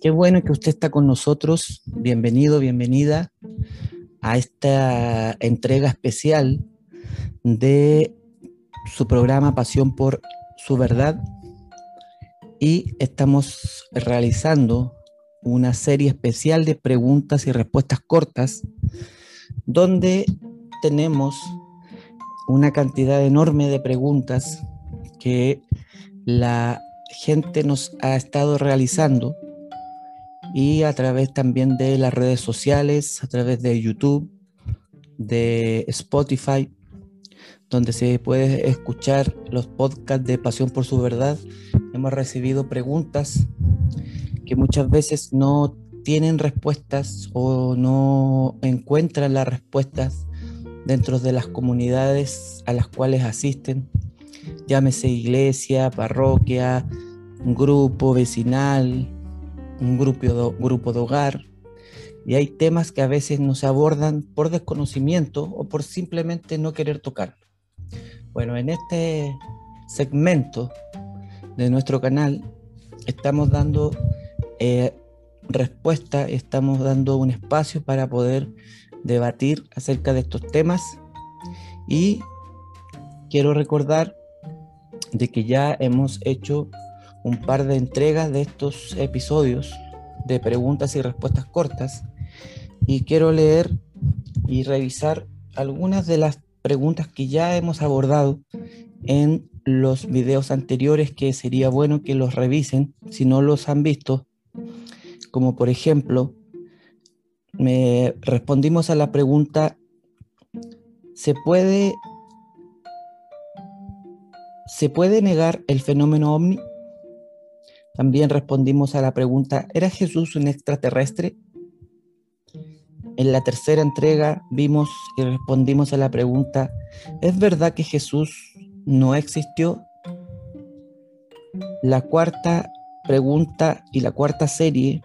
Qué bueno que usted está con nosotros. Bienvenido, bienvenida a esta entrega especial de su programa Pasión por su verdad. Y estamos realizando una serie especial de preguntas y respuestas cortas donde tenemos una cantidad enorme de preguntas que la gente nos ha estado realizando y a través también de las redes sociales, a través de YouTube, de Spotify, donde se puede escuchar los podcasts de Pasión por su Verdad. Hemos recibido preguntas que muchas veces no tienen respuestas o no encuentran las respuestas dentro de las comunidades a las cuales asisten, llámese iglesia, parroquia, grupo vecinal, un grupo de, grupo de hogar. Y hay temas que a veces no se abordan por desconocimiento o por simplemente no querer tocar. Bueno, en este segmento de nuestro canal estamos dando eh, respuesta, estamos dando un espacio para poder debatir acerca de estos temas y quiero recordar de que ya hemos hecho un par de entregas de estos episodios de preguntas y respuestas cortas y quiero leer y revisar algunas de las preguntas que ya hemos abordado en los videos anteriores que sería bueno que los revisen si no los han visto como por ejemplo me respondimos a la pregunta ¿se puede ¿se puede negar el fenómeno ovni? También respondimos a la pregunta, ¿era Jesús un extraterrestre? En la tercera entrega vimos y respondimos a la pregunta, ¿es verdad que Jesús no existió? La cuarta pregunta y la cuarta serie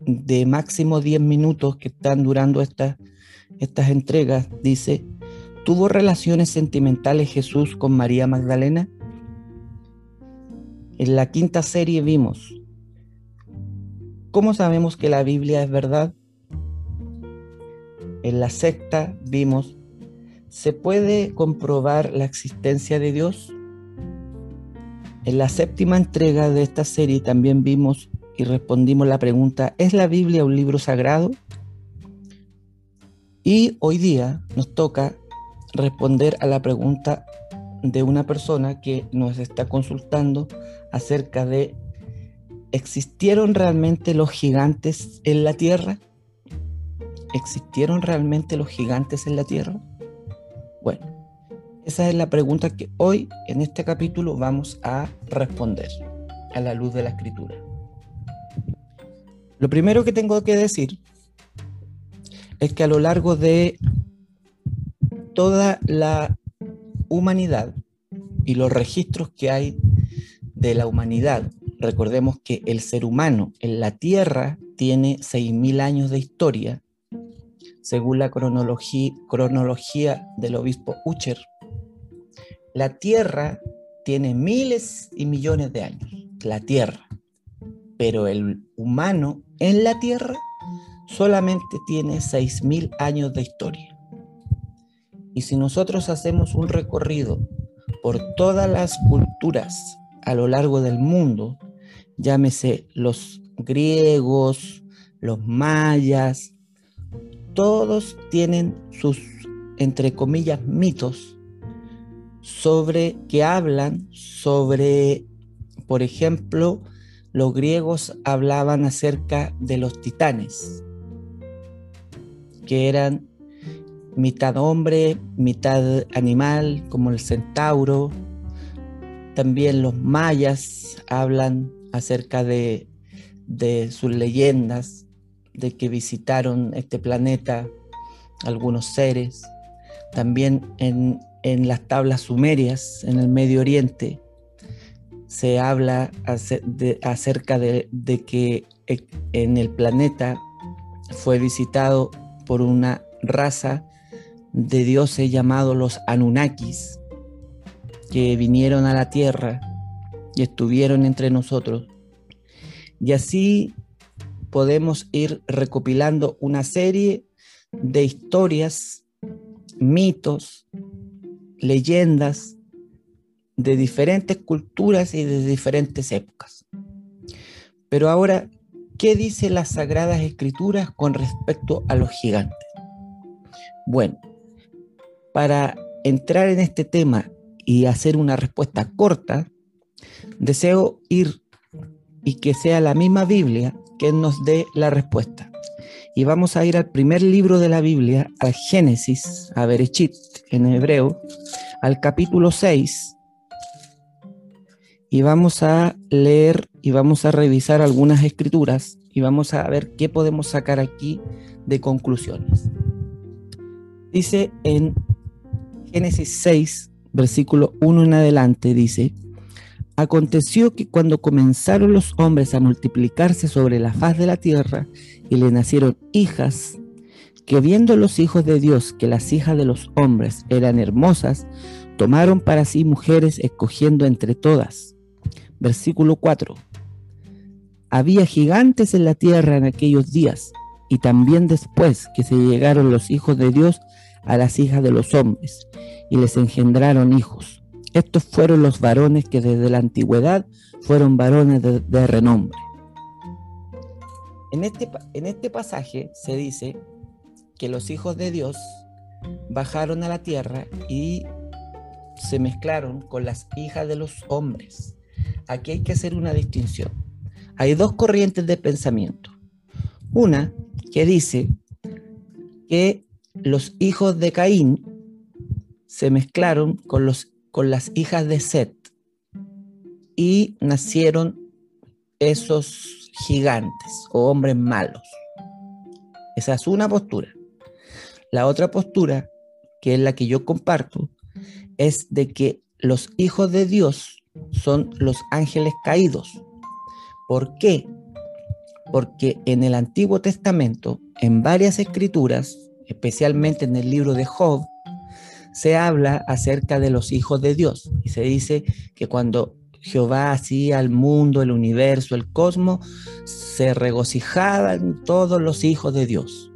de máximo 10 minutos que están durando estas entregas dice, ¿tuvo relaciones sentimentales Jesús con María Magdalena? En la quinta serie vimos, ¿cómo sabemos que la Biblia es verdad? En la sexta vimos, ¿se puede comprobar la existencia de Dios? En la séptima entrega de esta serie también vimos y respondimos la pregunta, ¿es la Biblia un libro sagrado? Y hoy día nos toca responder a la pregunta de una persona que nos está consultando acerca de ¿existieron realmente los gigantes en la Tierra? ¿Existieron realmente los gigantes en la Tierra? Bueno, esa es la pregunta que hoy en este capítulo vamos a responder a la luz de la escritura. Lo primero que tengo que decir es que a lo largo de toda la humanidad y los registros que hay de la humanidad. Recordemos que el ser humano en la Tierra tiene 6.000 años de historia, según la cronología, del obispo Ucher. La Tierra tiene miles y millones de años, la Tierra, pero el humano en la Tierra solamente tiene 6.000 años de historia. Y si nosotros hacemos un recorrido por todas las culturas a lo largo del mundo, llámese los griegos, los mayas, todos tienen sus, entre comillas, mitos sobre que hablan sobre, por ejemplo, los griegos hablaban acerca de los titanes, que eran mitad hombre, mitad animal, como el centauro. También los mayas hablan acerca de, sus leyendas, de que visitaron este planeta algunos seres. También en, las tablas sumerias, en el Medio Oriente, se habla acerca de, de que en el planeta fue visitado por una raza de dioses llamados los Anunnakis, que vinieron a la tierra y estuvieron entre nosotros. Y así podemos ir recopilando una serie de historias, mitos, leyendas de diferentes culturas y de diferentes épocas. Pero ahora, ¿qué dice las Sagradas Escrituras con respecto a los gigantes? Bueno, para entrar en este tema y hacer una respuesta corta, deseo ir y que sea la misma Biblia que nos dé la respuesta. Y vamos a ir al primer libro de la Biblia, al Génesis, a Berechit en hebreo, al capítulo 6. Y vamos a leer y vamos a revisar algunas escrituras y vamos a ver qué podemos sacar aquí de conclusiones. Dice en Génesis 6, versículo 1 en adelante, dice, Aconteció que cuando comenzaron los hombres a multiplicarse sobre la faz de la tierra y le nacieron hijas, que viendo los hijos de Dios que las hijas de los hombres eran hermosas, tomaron para sí mujeres escogiendo entre todas. Versículo 4. Había gigantes en la tierra en aquellos días, y también después que se llegaron los hijos de Dios a las hijas de los hombres, y les engendraron hijos. Estos fueron los varones que desde la antigüedad fueron varones de, renombre. En este, en este pasaje se dice que los hijos de Dios bajaron a la tierra y se mezclaron con las hijas de los hombres. Aquí hay que hacer una distinción. Hay dos corrientes de pensamiento. Una que dice que los hijos de Caín se mezclaron con los con las hijas de Set y nacieron esos gigantes o hombres malos. Esa es una postura. La otra postura, que es la que yo comparto, es de que los hijos de Dios son los ángeles caídos. ¿Por qué? Porque en el Antiguo Testamento, en varias escrituras, especialmente en el libro de Job, se habla acerca de los hijos de Dios y se dice que cuando Jehová hacía el mundo, el universo, el cosmos, se regocijaban todos los hijos de Dios.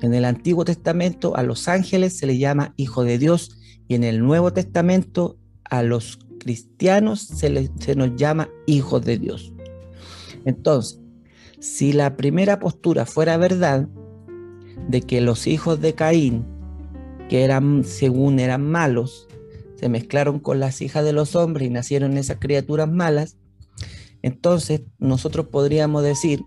En el Antiguo Testamento a los ángeles se les llama hijo de Dios y en el Nuevo Testamento a los cristianos se, se nos llama hijos de Dios. Entonces, si la primera postura fuera verdad, de que los hijos de Caín que eran, según eran malos, se mezclaron con las hijas de los hombres y nacieron esas criaturas malas, entonces nosotros podríamos decir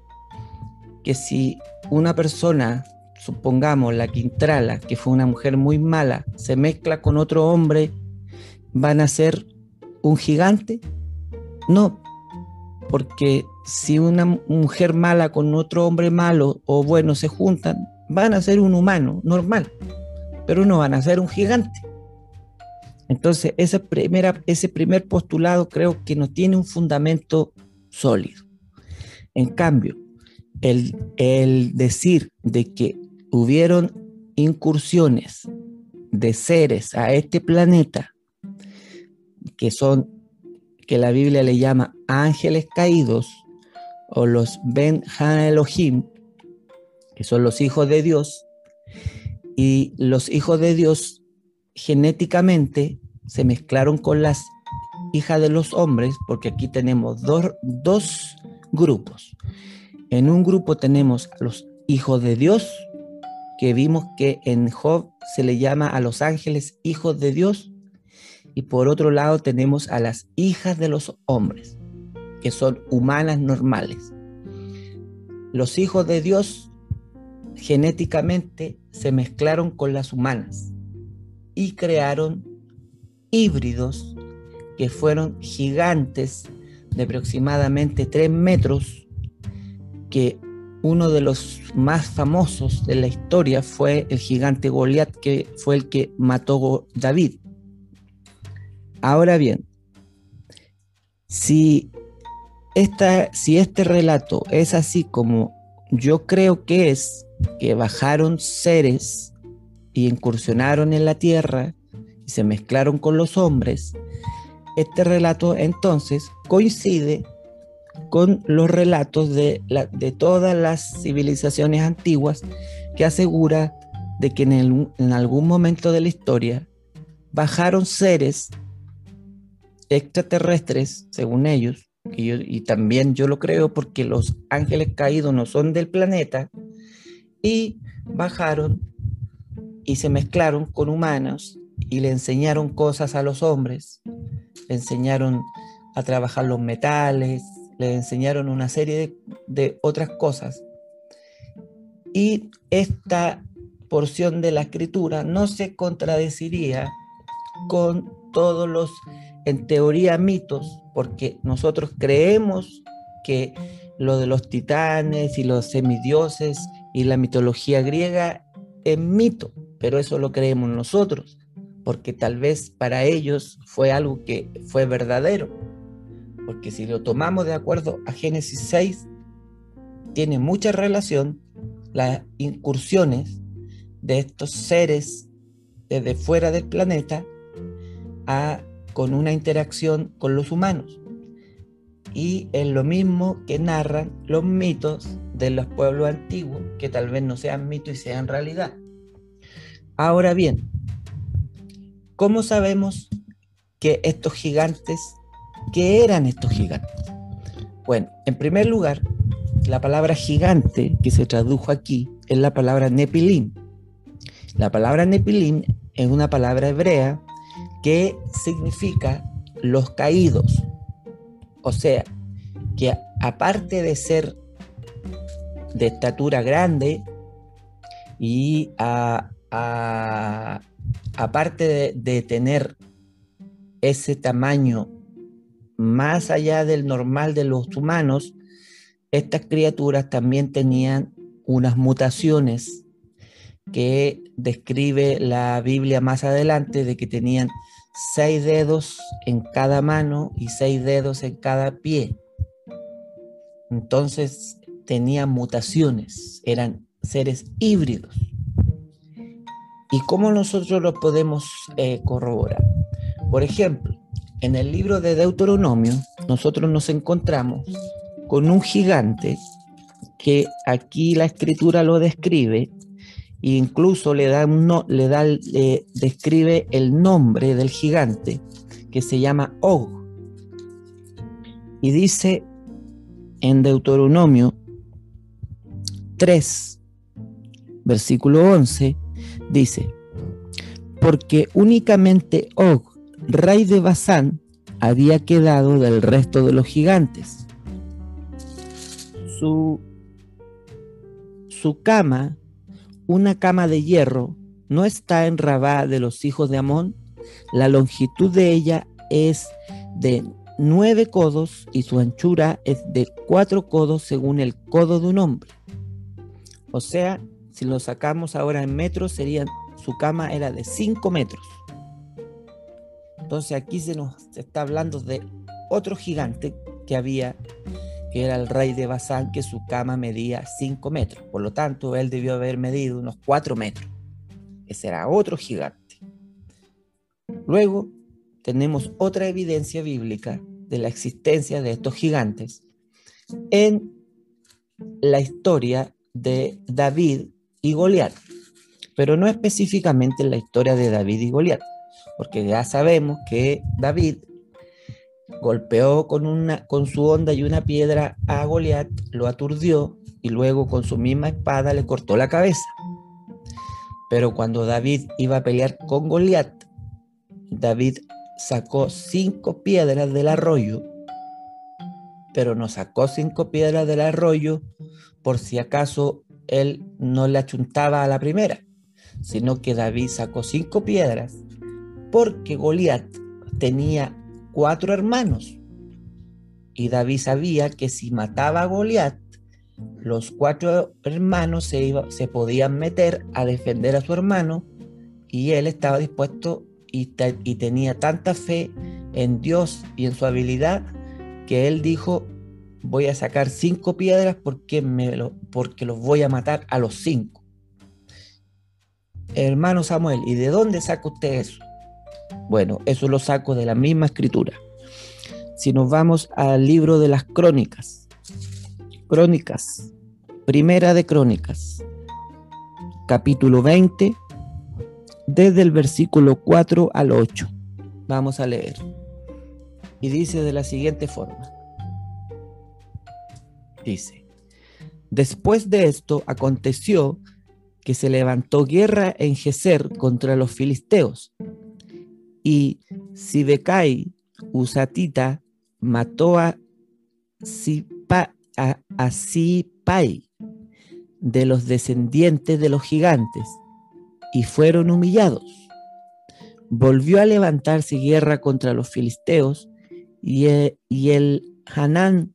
que si una persona, supongamos la Quintrala, que fue una mujer muy mala, se mezcla con otro hombre, ¿van a ser un gigante? No, porque si una mujer mala con otro hombre malo o bueno se juntan, van a ser un humano normal pero no van a ser un gigante. Entonces, ese, primera, ese primer postulado creo que no tiene un fundamento sólido. En cambio, el, el decir de que hubieron incursiones de seres a este planeta, que son, que la Biblia le llama ángeles caídos, o los Ben Han Elohim, que son los hijos de Dios, y los hijos de Dios genéticamente se mezclaron con las hijas de los hombres, porque aquí tenemos dos, grupos. En un grupo tenemos a los hijos de Dios, que vimos que en Job se le llama a los ángeles hijos de Dios, y por otro lado tenemos a las hijas de los hombres, que son humanas normales. Los hijos de Dios genéticamente se mezclaron con las humanas y crearon híbridos que fueron gigantes de aproximadamente 3 metros, que uno de los más famosos de la historia fue el gigante Goliat, que fue el que mató David. Ahora bien, si, esta, si este relato es así como yo creo que es, que bajaron seres y incursionaron en la tierra y se mezclaron con los hombres, este relato entonces coincide con los relatos de, de todas las civilizaciones antiguas que asegura de que en, algún momento de la historia bajaron seres extraterrestres, según ellos, y, y también yo lo creo porque los ángeles caídos no son del planeta, y bajaron y se mezclaron con humanos y le enseñaron cosas a los hombres, le enseñaron a trabajar los metales, le enseñaron una serie de, otras cosas. Y esta porción de la escritura no se contradeciría con todos los, en teoría, mitos, porque nosotros creemos que lo de los titanes y los semidioses y la mitología griega es mito, pero eso lo creemos nosotros, porque tal vez para ellos fue algo que fue verdadero. Porque si lo tomamos de acuerdo a Génesis 6, tiene mucha relación las incursiones de estos seres desde fuera del planeta a, con una interacción con los humanos. Y es lo mismo que narran los mitos de los pueblos antiguos, que tal vez no sean mitos y sean realidad. Ahora bien, ¿cómo sabemos que estos gigantes, qué eran estos gigantes? Bueno, en primer lugar, la palabra gigante que se tradujo aquí es la palabra Nepilim. La palabra Nepilim es una palabra hebrea que significa los caídos o sea, que aparte de ser de estatura grande y aparte de, tener ese tamaño más allá del normal de los humanos, estas criaturas también tenían unas mutaciones que describe la Biblia más adelante de que tenían seis dedos en cada mano y seis dedos en cada pie. Entonces tenían mutaciones, eran seres híbridos. ¿Y cómo nosotros lo podemos eh, corroborar? Por ejemplo, en el libro de Deuteronomio, nosotros nos encontramos con un gigante que aquí la escritura lo describe incluso le da, no, le da describe el nombre del gigante que se llama Og. Y dice en Deuteronomio 3, versículo 11, dice, porque únicamente Og, rey de Basán, había quedado del resto de los gigantes. Su, su cama una cama de hierro no está en Rabá de los hijos de Amón, la longitud de ella es de nueve codos y su anchura es de cuatro codos según el codo de un hombre. O sea, si lo sacamos ahora en metros, serían, su cama era de cinco metros. Entonces aquí se nos está hablando de otro gigante que había que era el rey de Basán, que su cama medía 5 metros. Por lo tanto, él debió haber medido unos 4 metros. Ese era otro gigante. Luego, tenemos otra evidencia bíblica de la existencia de estos gigantes en la historia de David y Goliat, pero no específicamente en la historia de David y Goliat, porque ya sabemos que David golpeó con, una, con su onda y una piedra a Goliat, lo aturdió y luego con su misma espada le cortó la cabeza. Pero cuando David iba a pelear con Goliat, David sacó cinco piedras del arroyo, pero no sacó cinco piedras del arroyo por si acaso él no le achuntaba a la primera, sino que David sacó cinco piedras porque Goliat tenía cuatro hermanos. Y David sabía que si mataba a Goliat, los cuatro hermanos se, se podían meter a defender a su hermano y él estaba dispuesto y tenía tanta fe en Dios y en su habilidad que él dijo, voy a sacar cinco piedras porque, me lo, porque los voy a matar a los cinco. Hermano Samuel, ¿y de dónde saca usted eso? Bueno, eso lo saco de la misma escritura. Si nos vamos al libro de las crónicas, crónicas, primera de crónicas, capítulo 20, desde el versículo 4 al 8. Vamos a leer. Y dice de la siguiente forma. Dice, después de esto aconteció que se levantó guerra en Geser contra los filisteos. Y Sibecai, Usatita, mató a, Sipa, a, Sipai de los descendientes de los gigantes y fueron humillados. Volvió a levantarse guerra contra los filisteos y y el Hanán,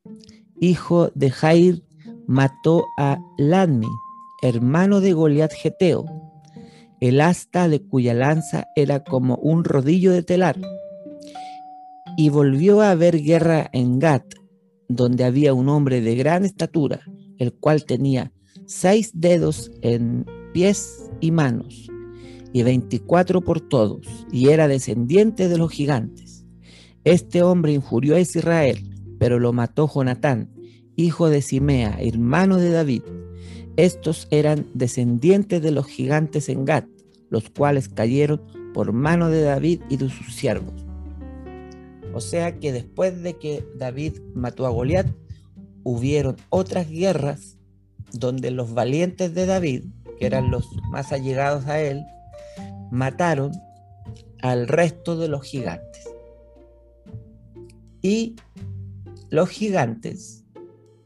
hijo de Jair, mató a Lanmi, hermano de Goliat Geteo, el asta de cuya lanza era como un rodillo de telar. Y volvió a haber guerra en Gat, donde había un hombre de gran estatura, el cual tenía seis dedos en pies y manos, y veinticuatro por todos, y era descendiente de los gigantes. Este hombre injurió a Israel, pero lo mató Jonatán, hijo de Simea, hermano de David. Estos eran descendientes de los gigantes en Gat, los cuales cayeron por mano de David y de sus siervos. O sea que después de que David mató a Goliat, hubieron otras guerras donde los valientes de David, que eran los más allegados a él, mataron al resto de los gigantes. Y los gigantes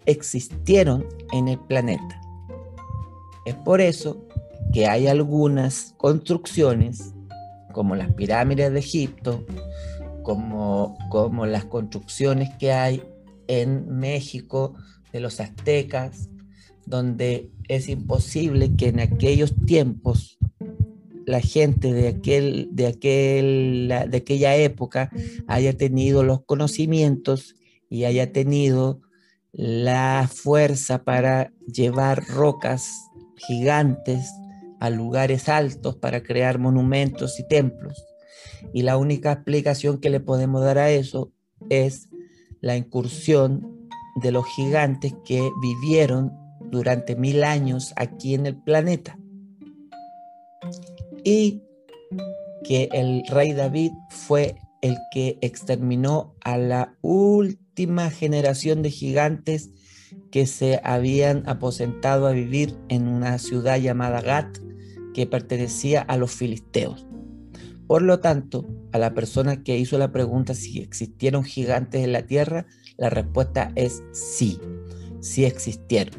existieron en el planeta. Es por eso que hay algunas construcciones, como las pirámides de Egipto, como, como las construcciones que hay en México de los aztecas, donde es imposible que en aquellos tiempos la gente de, aquel, de, aquel, de aquella época haya tenido los conocimientos y haya tenido la fuerza para llevar rocas gigantes a lugares altos para crear monumentos y templos. Y la única explicación que le podemos dar a eso es la incursión de los gigantes que vivieron durante mil años aquí en el planeta. Y que el rey David fue el que exterminó a la última generación de gigantes que se habían aposentado a vivir en una ciudad llamada Gat, que pertenecía a los filisteos. Por lo tanto, a la persona que hizo la pregunta si existieron gigantes en la tierra, la respuesta es sí, sí existieron.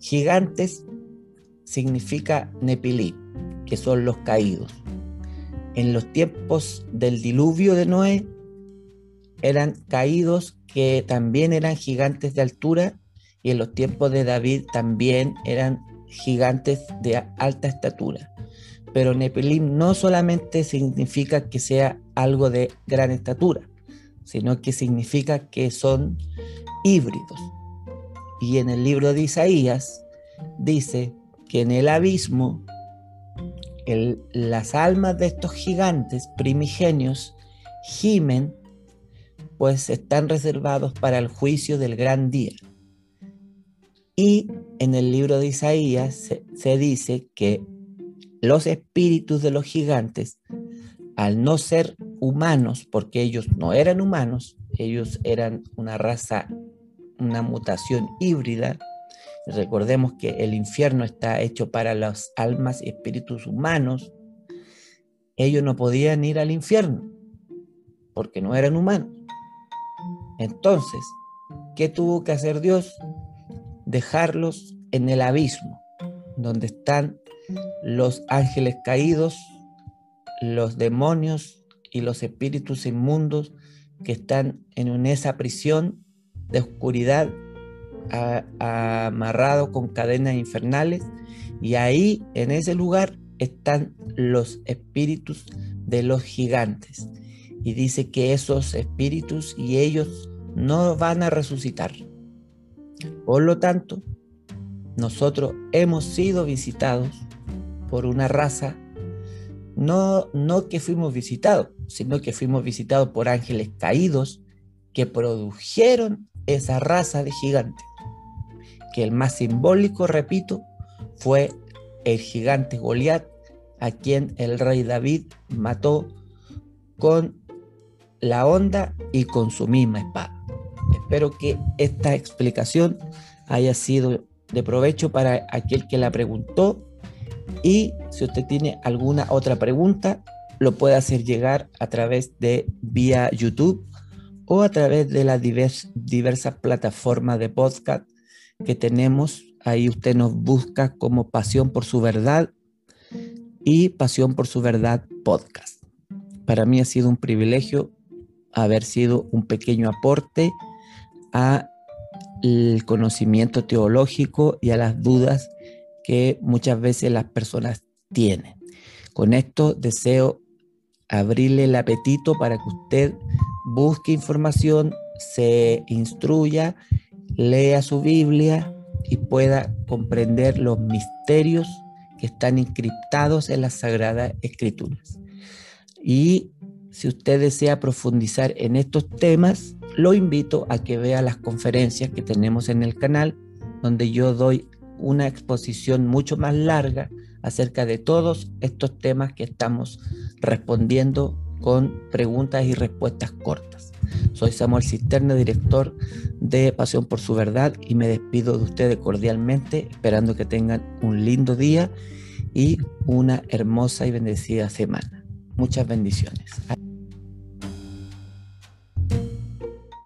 Gigantes significa Nepilí, que son los caídos. En los tiempos del diluvio de Noé eran caídos que también eran gigantes de altura y en los tiempos de David también eran gigantes de alta estatura. Pero Nepilim no solamente significa que sea algo de gran estatura, sino que significa que son híbridos. Y en el libro de Isaías dice que en el abismo las almas de estos gigantes primigenios gimen, pues están reservados para el juicio del gran día. Y en el libro de Isaías se, dice que los espíritus de los gigantes, al no ser humanos, porque ellos no eran humanos, ellos eran una raza una mutación híbrida. Recordemos que el infierno está hecho para las almas y espíritus humanos. Ellos no podían ir al infierno porque no eran humanos. Entonces, ¿qué tuvo que hacer Dios? Dejarlos en el abismo, donde están los ángeles caídos, los demonios y los espíritus inmundos que están en esa prisión de oscuridad amarrado con cadenas infernales y ahí en ese lugar están los espíritus de los gigantes y dice que esos espíritus y ellos no van a resucitar. Por lo tanto, nosotros hemos sido visitados por una raza, no, no que fuimos visitados, sino que fuimos visitados por ángeles caídos que produjeron esa raza de gigantes. Que el más simbólico, repito, fue el gigante Goliat, a quien el rey David mató con la onda y con su misma espada. Espero que esta explicación haya sido de provecho para aquel que la preguntó y si usted tiene alguna otra pregunta, lo puede hacer llegar a través de vía YouTube o a través de las diversas plataformas de podcast que tenemos. Ahí usted nos busca como Pasión por su Verdad y Pasión por su Verdad podcast. Para mí ha sido un privilegio haber sido un pequeño aporte a el conocimiento teológico y a las dudas que muchas veces las personas tienen. Con esto deseo abrirle el apetito para que usted busque información, se instruya, lea su Biblia y pueda comprender los misterios que están encriptados en las Sagradas Escrituras. Y si usted desea profundizar en estos temas, lo invito a que vea las conferencias que tenemos en el canal, donde yo doy una exposición mucho más larga acerca de todos estos temas que estamos respondiendo con preguntas y respuestas cortas. Soy Samuel Cisterna, director de Pasión por su Verdad y me despido de ustedes cordialmente, esperando que tengan un lindo día y una hermosa y bendecida semana. Muchas bendiciones.